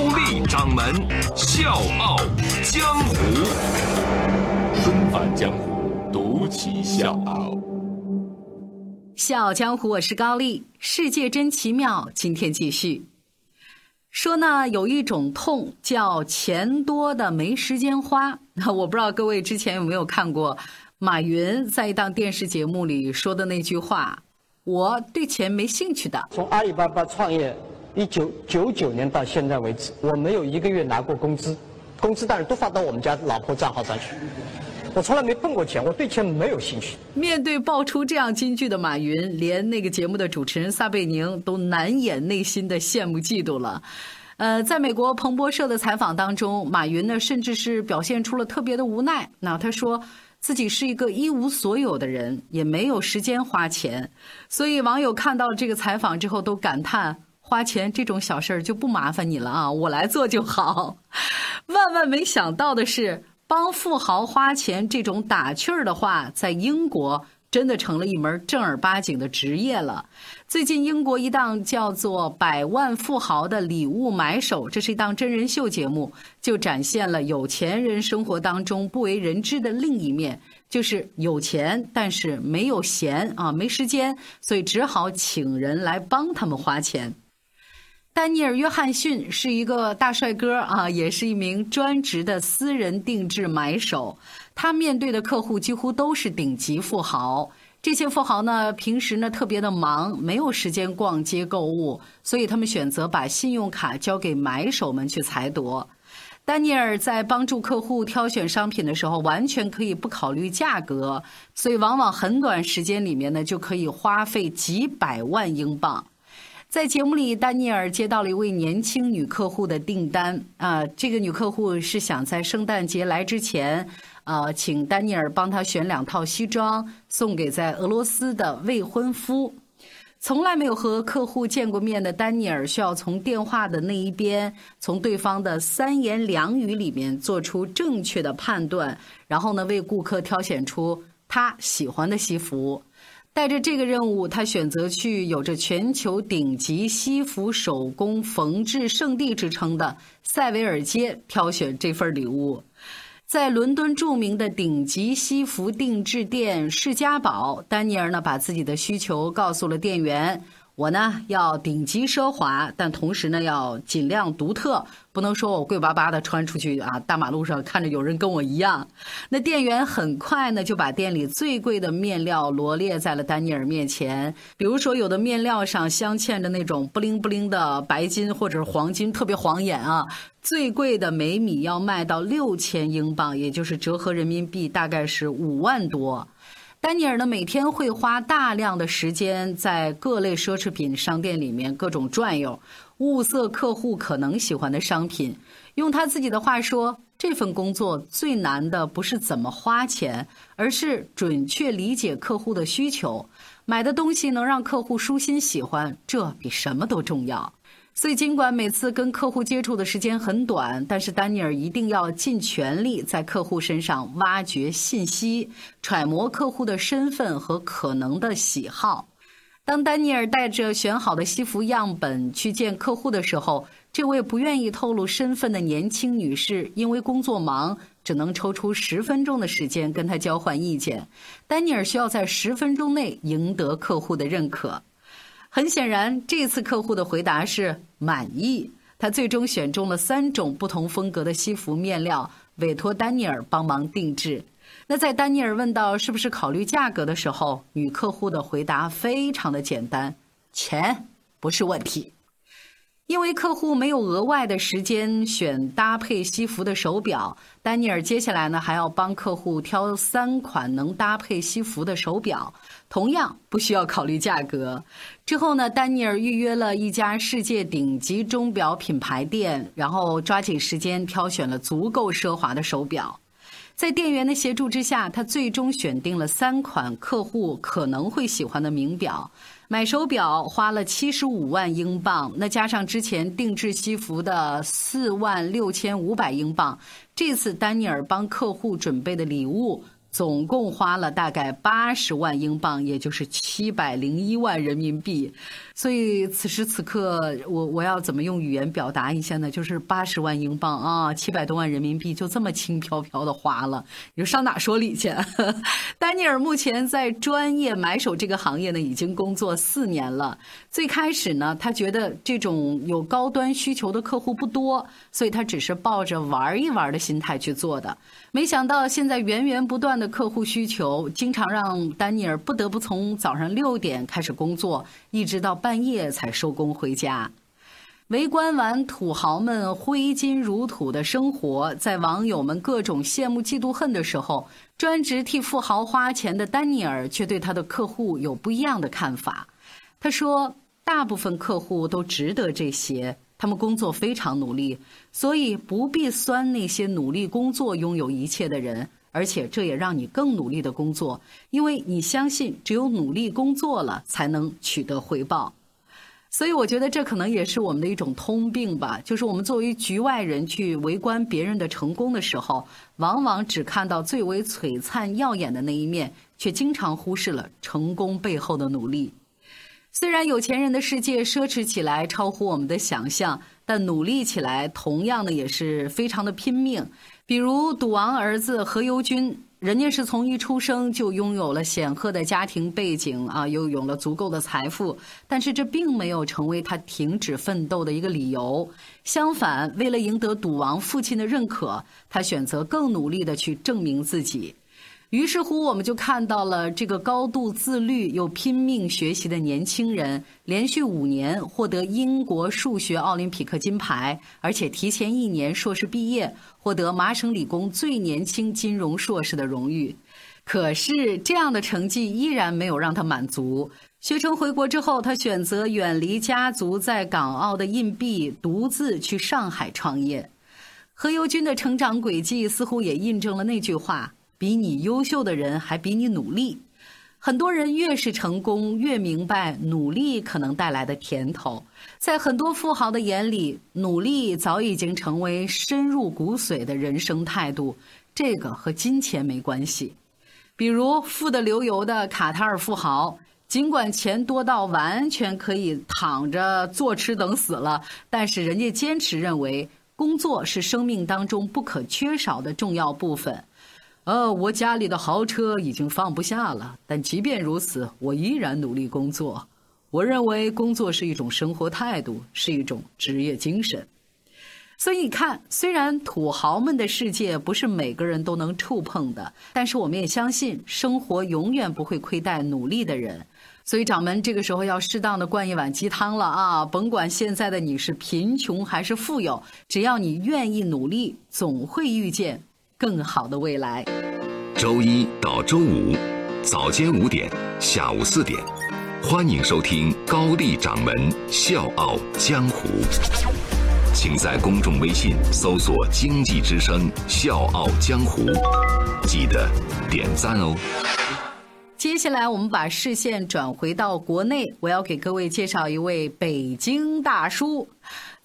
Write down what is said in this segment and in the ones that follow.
高丽掌门笑傲江湖，重返江湖，独骑笑傲。笑傲江湖，我是高丽。世界真奇妙，今天继续。说呢，有一种痛叫钱多的没时间花。那我不知道各位之前有没有看过马云在一档电视节目里说的那句话：“我对钱没兴趣的。”从阿里巴巴创业一九九九年到现在为止，我没有一个月拿过工资，工资当然都发到我们家老婆账号上去。我从来没碰过钱，我对钱没有兴趣。面对爆出这样金句的马云，连那个节目的主持人撒贝宁都难掩内心的羡慕嫉妒了。呃，在美国彭博社的采访当中，马云呢甚至是表现出了特别的无奈。那他说自己是一个一无所有的人，也没有时间花钱。所以网友看到了这个采访之后都感叹：花钱这种小事儿就不麻烦你了啊，我来做就好。万万没想到的是。帮富豪花钱这种打趣儿的话，在英国真的成了一门正儿八经的职业了。最近，英国一档叫做《百万富豪的礼物买手》，这是一档真人秀节目，就展现了有钱人生活当中不为人知的另一面，就是有钱但是没有闲啊，没时间，所以只好请人来帮他们花钱。丹尼尔·约翰逊是一个大帅哥啊，也是一名专职的私人定制买手。他面对的客户几乎都是顶级富豪。这些富豪呢，平时呢特别的忙，没有时间逛街购物，所以他们选择把信用卡交给买手们去裁夺。丹尼尔在帮助客户挑选商品的时候，完全可以不考虑价格，所以往往很短时间里面呢，就可以花费几百万英镑。在节目里，丹尼尔接到了一位年轻女客户的订单啊，这个女客户是想在圣诞节来之前，呃，请丹尼尔帮她选两套西装送给在俄罗斯的未婚夫。从来没有和客户见过面的丹尼尔，需要从电话的那一边，从对方的三言两语里面做出正确的判断，然后呢，为顾客挑选出他喜欢的西服。带着这个任务，他选择去有着全球顶级西服手工缝制圣地之称的塞维尔街挑选这份礼物。在伦敦著名的顶级西服定制店世家宝，丹尼尔呢把自己的需求告诉了店员。我呢要顶级奢华，但同时呢要尽量独特，不能说我贵巴巴的穿出去啊，大马路上看着有人跟我一样。那店员很快呢就把店里最贵的面料罗列在了丹尼尔面前，比如说有的面料上镶嵌着那种不灵不灵的白金或者是黄金，特别晃眼啊。最贵的每米要卖到六千英镑，也就是折合人民币大概是五万多。丹尼尔呢，每天会花大量的时间在各类奢侈品商店里面各种转悠，物色客户可能喜欢的商品。用他自己的话说，这份工作最难的不是怎么花钱，而是准确理解客户的需求，买的东西能让客户舒心喜欢，这比什么都重要。所以，尽管每次跟客户接触的时间很短，但是丹尼尔一定要尽全力在客户身上挖掘信息，揣摩客户的身份和可能的喜好。当丹尼尔带着选好的西服样本去见客户的时候，这位不愿意透露身份的年轻女士因为工作忙，只能抽出十分钟的时间跟他交换意见。丹尼尔需要在十分钟内赢得客户的认可。很显然，这次客户的回答是满意。他最终选中了三种不同风格的西服面料，委托丹尼尔帮忙定制。那在丹尼尔问到是不是考虑价格的时候，女客户的回答非常的简单：钱不是问题。因为客户没有额外的时间选搭配西服的手表，丹尼尔接下来呢还要帮客户挑三款能搭配西服的手表。同样不需要考虑价格。之后呢，丹尼尔预约了一家世界顶级钟表品牌店，然后抓紧时间挑选了足够奢华的手表。在店员的协助之下，他最终选定了三款客户可能会喜欢的名表。买手表花了七十五万英镑，那加上之前定制西服的四万六千五百英镑，这次丹尼尔帮客户准备的礼物。总共花了大概八十万英镑，也就是七百零一万人民币。所以此时此刻，我我要怎么用语言表达一下呢？就是八十万英镑啊，七百多万人民币就这么轻飘飘的花了，你说上哪说理去？丹尼尔目前在专业买手这个行业呢，已经工作四年了。最开始呢，他觉得这种有高端需求的客户不多，所以他只是抱着玩一玩的心态去做的。没想到现在源源不断的客户需求，经常让丹尼尔不得不从早上六点开始工作，一直到半夜才收工回家。围观完土豪们挥金如土的生活，在网友们各种羡慕嫉妒恨的时候，专职替富豪花钱的丹尼尔却对他的客户有不一样的看法。他说：“大部分客户都值得这些。”他们工作非常努力，所以不必酸那些努力工作拥有一切的人，而且这也让你更努力的工作，因为你相信只有努力工作了才能取得回报。所以我觉得这可能也是我们的一种通病吧，就是我们作为局外人去围观别人的成功的时候，往往只看到最为璀璨耀眼的那一面，却经常忽视了成功背后的努力。虽然有钱人的世界奢侈起来超乎我们的想象，但努力起来同样的也是非常的拼命。比如赌王儿子何猷君，人家是从一出生就拥有了显赫的家庭背景啊，又有了足够的财富，但是这并没有成为他停止奋斗的一个理由。相反，为了赢得赌王父亲的认可，他选择更努力的去证明自己。于是乎，我们就看到了这个高度自律又拼命学习的年轻人，连续五年获得英国数学奥林匹克金牌，而且提前一年硕士毕业，获得麻省理工最年轻金融硕士的荣誉。可是，这样的成绩依然没有让他满足。学成回国之后，他选择远离家族在港澳的硬币，独自去上海创业。何猷君的成长轨迹似乎也印证了那句话。比你优秀的人还比你努力，很多人越是成功，越明白努力可能带来的甜头。在很多富豪的眼里，努力早已经成为深入骨髓的人生态度，这个和金钱没关系。比如富得流油的卡塔尔富豪，尽管钱多到完全可以躺着坐吃等死了，但是人家坚持认为工作是生命当中不可缺少的重要部分。呃，我家里的豪车已经放不下了，但即便如此，我依然努力工作。我认为工作是一种生活态度，是一种职业精神。所以你看，虽然土豪们的世界不是每个人都能触碰的，但是我们也相信，生活永远不会亏待努力的人。所以掌门这个时候要适当的灌一碗鸡汤了啊！甭管现在的你是贫穷还是富有，只要你愿意努力，总会遇见。更好的未来。周一到周五，早间五点，下午四点，欢迎收听高丽掌门笑傲江湖。请在公众微信搜索“经济之声笑傲江湖”，记得点赞哦。接下来，我们把视线转回到国内，我要给各位介绍一位北京大叔。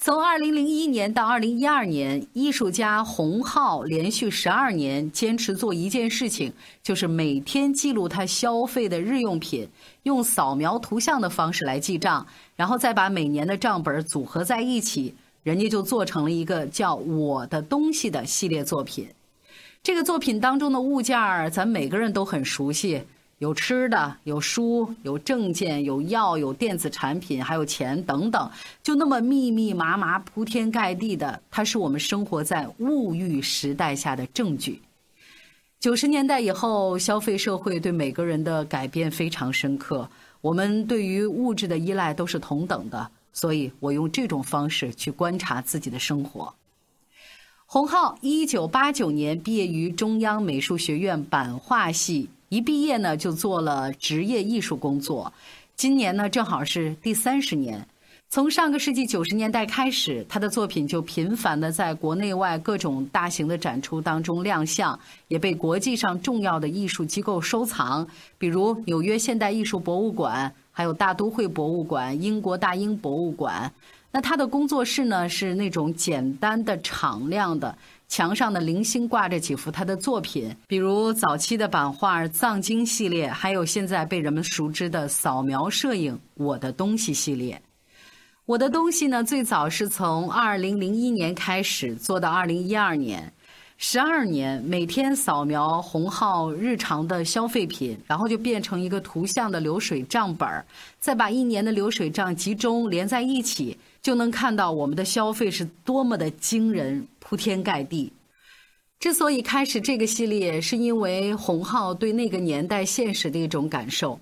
从二零零一年到二零一二年，艺术家洪浩连续十二年坚持做一件事情，就是每天记录他消费的日用品，用扫描图像的方式来记账，然后再把每年的账本组合在一起，人家就做成了一个叫《我的东西》的系列作品。这个作品当中的物件儿，咱每个人都很熟悉。有吃的，有书，有证件，有药，有电子产品，还有钱等等，就那么密密麻麻、铺天盖地的，它是我们生活在物欲时代下的证据。九十年代以后，消费社会对每个人的改变非常深刻，我们对于物质的依赖都是同等的，所以我用这种方式去观察自己的生活。洪浩一九八九年毕业于中央美术学院版画系。一毕业呢就做了职业艺术工作，今年呢正好是第三十年。从上个世纪九十年代开始，他的作品就频繁的在国内外各种大型的展出当中亮相，也被国际上重要的艺术机构收藏，比如纽约现代艺术博物馆，还有大都会博物馆、英国大英博物馆。那他的工作室呢是那种简单的、敞亮的，墙上的零星挂着几幅他的作品，比如早期的版画藏经系列，还有现在被人们熟知的扫描摄影《我的东西》系列。我的东西呢，最早是从二零零一年开始做到二零一二年，十二年，每天扫描红号日常的消费品，然后就变成一个图像的流水账本儿，再把一年的流水账集中连在一起，就能看到我们的消费是多么的惊人，铺天盖地。之所以开始这个系列，是因为洪浩对那个年代现实的一种感受。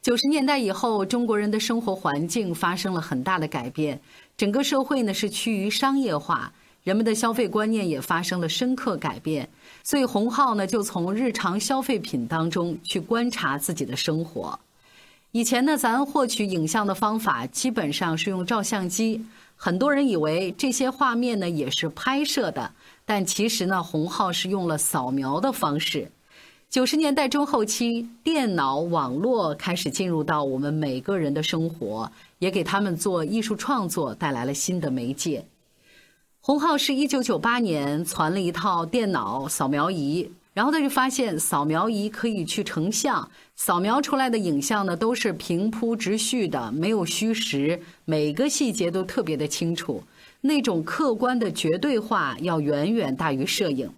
九十年代以后，中国人的生活环境发生了很大的改变，整个社会呢是趋于商业化，人们的消费观念也发生了深刻改变。所以洪浩呢就从日常消费品当中去观察自己的生活。以前呢，咱获取影像的方法基本上是用照相机，很多人以为这些画面呢也是拍摄的，但其实呢，洪浩是用了扫描的方式。九十年代中后期，电脑、网络开始进入到我们每个人的生活，也给他们做艺术创作带来了新的媒介。洪浩是一九九八年传了一套电脑扫描仪，然后他就发现扫描仪可以去成像，扫描出来的影像呢都是平铺直叙的，没有虚实，每个细节都特别的清楚，那种客观的绝对化要远远大于摄影。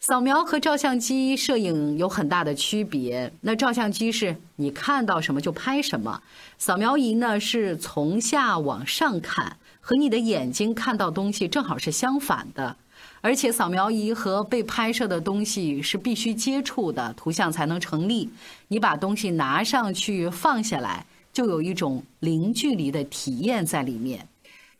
扫描和照相机摄影有很大的区别。那照相机是你看到什么就拍什么，扫描仪呢是从下往上看，和你的眼睛看到东西正好是相反的。而且扫描仪和被拍摄的东西是必须接触的，图像才能成立。你把东西拿上去放下来，就有一种零距离的体验在里面。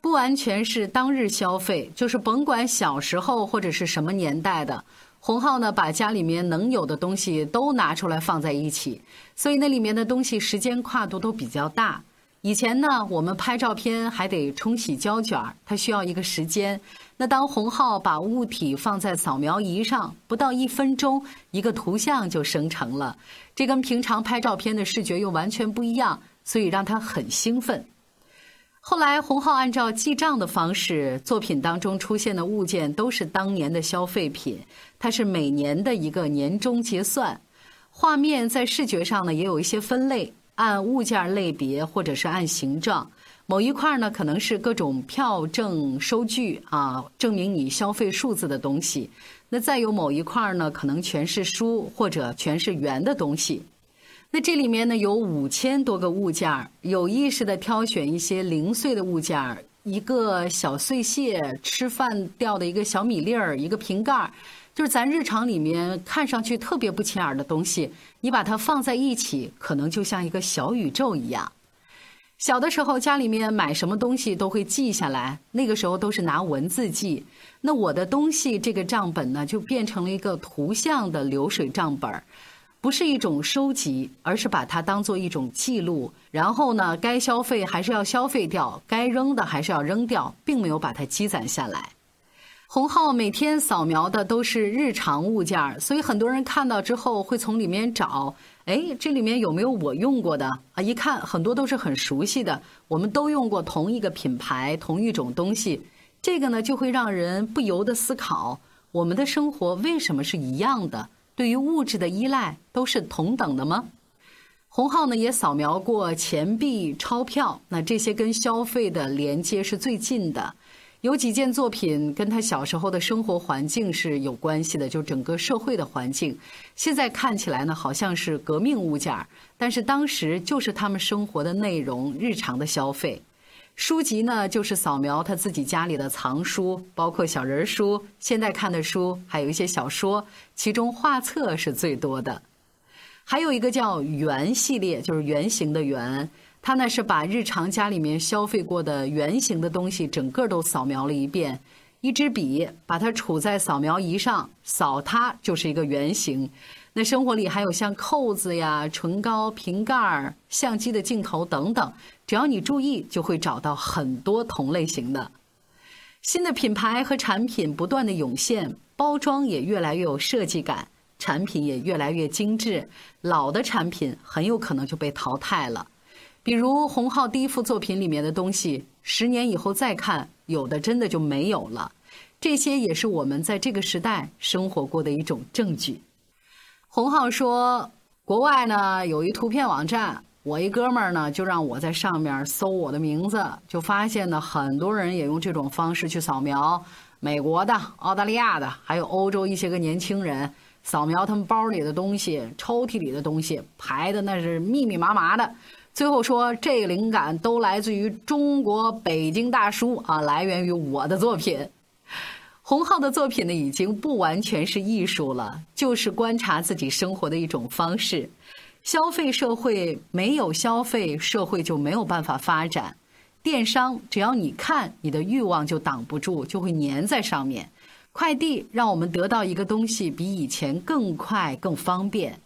不完全是当日消费，就是甭管小时候或者是什么年代的。洪浩呢，把家里面能有的东西都拿出来放在一起，所以那里面的东西时间跨度都比较大。以前呢，我们拍照片还得冲洗胶卷，它需要一个时间。那当洪浩把物体放在扫描仪上，不到一分钟，一个图像就生成了。这跟平常拍照片的视觉又完全不一样，所以让他很兴奋。后来，洪浩按照记账的方式，作品当中出现的物件都是当年的消费品。它是每年的一个年终结算。画面在视觉上呢也有一些分类，按物件类别或者是按形状。某一块呢可能是各种票证收据啊，证明你消费数字的东西。那再有某一块呢可能全是书或者全是圆的东西。那这里面呢有五千多个物件有意识的挑选一些零碎的物件一个小碎屑，吃饭掉的一个小米粒儿，一个瓶盖就是咱日常里面看上去特别不起眼的东西，你把它放在一起，可能就像一个小宇宙一样。小的时候家里面买什么东西都会记下来，那个时候都是拿文字记。那我的东西这个账本呢，就变成了一个图像的流水账本。不是一种收集，而是把它当做一种记录。然后呢，该消费还是要消费掉，该扔的还是要扔掉，并没有把它积攒下来。洪浩每天扫描的都是日常物件，所以很多人看到之后会从里面找，哎，这里面有没有我用过的啊？一看很多都是很熟悉的，我们都用过同一个品牌、同一种东西，这个呢就会让人不由得思考：我们的生活为什么是一样的？对于物质的依赖都是同等的吗？洪浩呢也扫描过钱币、钞票，那这些跟消费的连接是最近的。有几件作品跟他小时候的生活环境是有关系的，就整个社会的环境。现在看起来呢，好像是革命物件但是当时就是他们生活的内容、日常的消费。书籍呢，就是扫描他自己家里的藏书，包括小人书、现在看的书，还有一些小说，其中画册是最多的。还有一个叫“圆”系列，就是圆形的“圆”，他呢是把日常家里面消费过的圆形的东西整个都扫描了一遍。一支笔，把它杵在扫描仪上，扫它就是一个圆形。那生活里还有像扣子呀、唇膏、瓶盖、相机的镜头等等，只要你注意，就会找到很多同类型的。新的品牌和产品不断的涌现，包装也越来越有设计感，产品也越来越精致，老的产品很有可能就被淘汰了。比如洪浩第一幅作品里面的东西，十年以后再看，有的真的就没有了。这些也是我们在这个时代生活过的一种证据。洪浩说：“国外呢有一图片网站，我一哥们儿呢就让我在上面搜我的名字，就发现呢很多人也用这种方式去扫描。美国的、澳大利亚的，还有欧洲一些个年轻人扫描他们包里的东西、抽屉里的东西，排的那是密密麻麻的。最后说这个灵感都来自于中国北京大叔啊，来源于我的作品。”洪浩的作品呢，已经不完全是艺术了，就是观察自己生活的一种方式。消费社会没有消费，社会就没有办法发展。电商只要你看，你的欲望就挡不住，就会粘在上面。快递让我们得到一个东西比以前更快、更方便。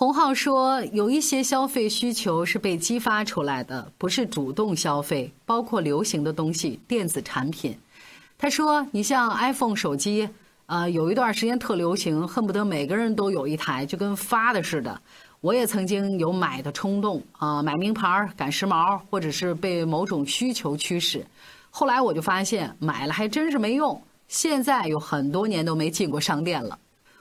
洪浩说，有一些消费需求是被激发出来的，不是主动消费，包括流行的东西、电子产品。他说：“你像 iPhone 手机，啊，有一段时间特流行，恨不得每个人都有一台，就跟发的似的。我也曾经有买的冲动，啊，买名牌赶时髦，或者是被某种需求驱使。后来我就发现，买了还真是没用。现在有很多年都没进过商店了。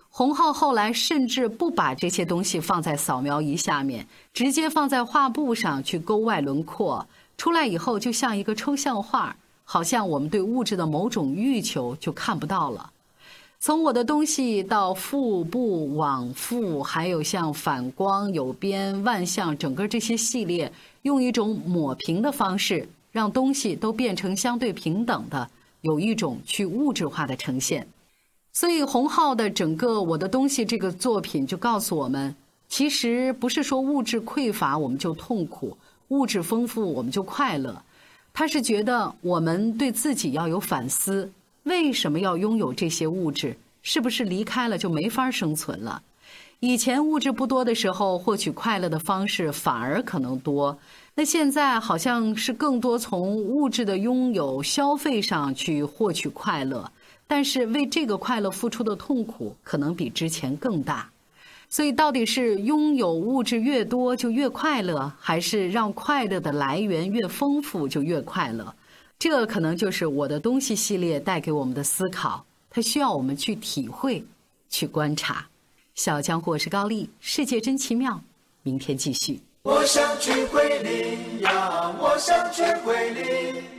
洪浩后来甚至不把这些东西放在扫描仪下面，直接放在画布上去勾外轮廓，出来以后就像一个抽象画。”好像我们对物质的某种欲求就看不到了。从我的东西到腹部往复，还有像反光、有边、万象，整个这些系列，用一种抹平的方式，让东西都变成相对平等的，有一种去物质化的呈现。所以，洪浩的整个我的东西这个作品就告诉我们，其实不是说物质匮乏我们就痛苦，物质丰富我们就快乐。他是觉得我们对自己要有反思，为什么要拥有这些物质？是不是离开了就没法生存了？以前物质不多的时候，获取快乐的方式反而可能多。那现在好像是更多从物质的拥有、消费上去获取快乐，但是为这个快乐付出的痛苦可能比之前更大。所以，到底是拥有物质越多就越快乐，还是让快乐的来源越丰富就越快乐？这可能就是我的东西系列带给我们的思考。它需要我们去体会、去观察。小江湖是高丽，世界真奇妙。明天继续。我想去桂林呀，我想去桂林。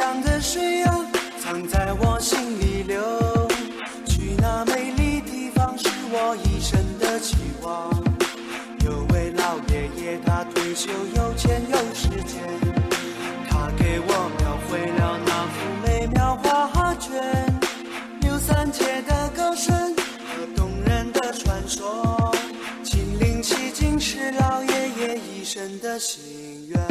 江的水啊，藏在我心里流。去那美丽地方是我一生的期望。有位老爷爷，他退休有钱有时间，他给我描绘了那幅美妙画卷。刘三姐的歌声和动人的传说，亲临其境是老爷爷一生的心愿。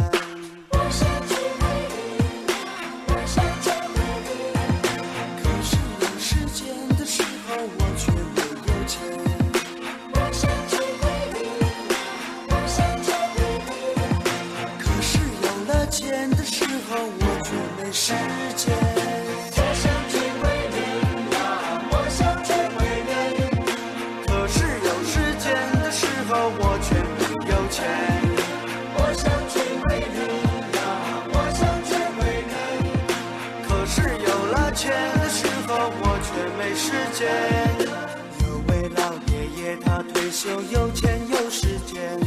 有位老爷爷，他退休有钱有时间，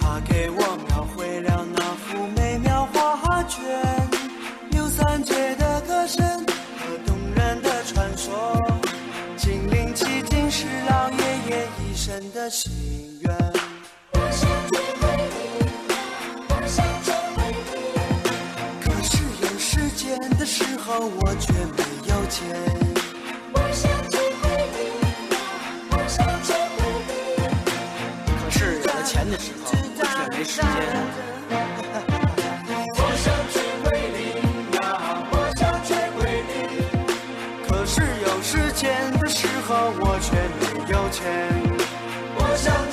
他给我描绘了那幅美妙画卷。刘三姐的歌声和动人的传说，金陵奇境是老爷爷一生的心愿。我想去桂林，我想去桂林，可是有时间的时候，我却没有钱。时候再没时间我想去桂林我想去桂林可是有时间的时候我却没有钱。我想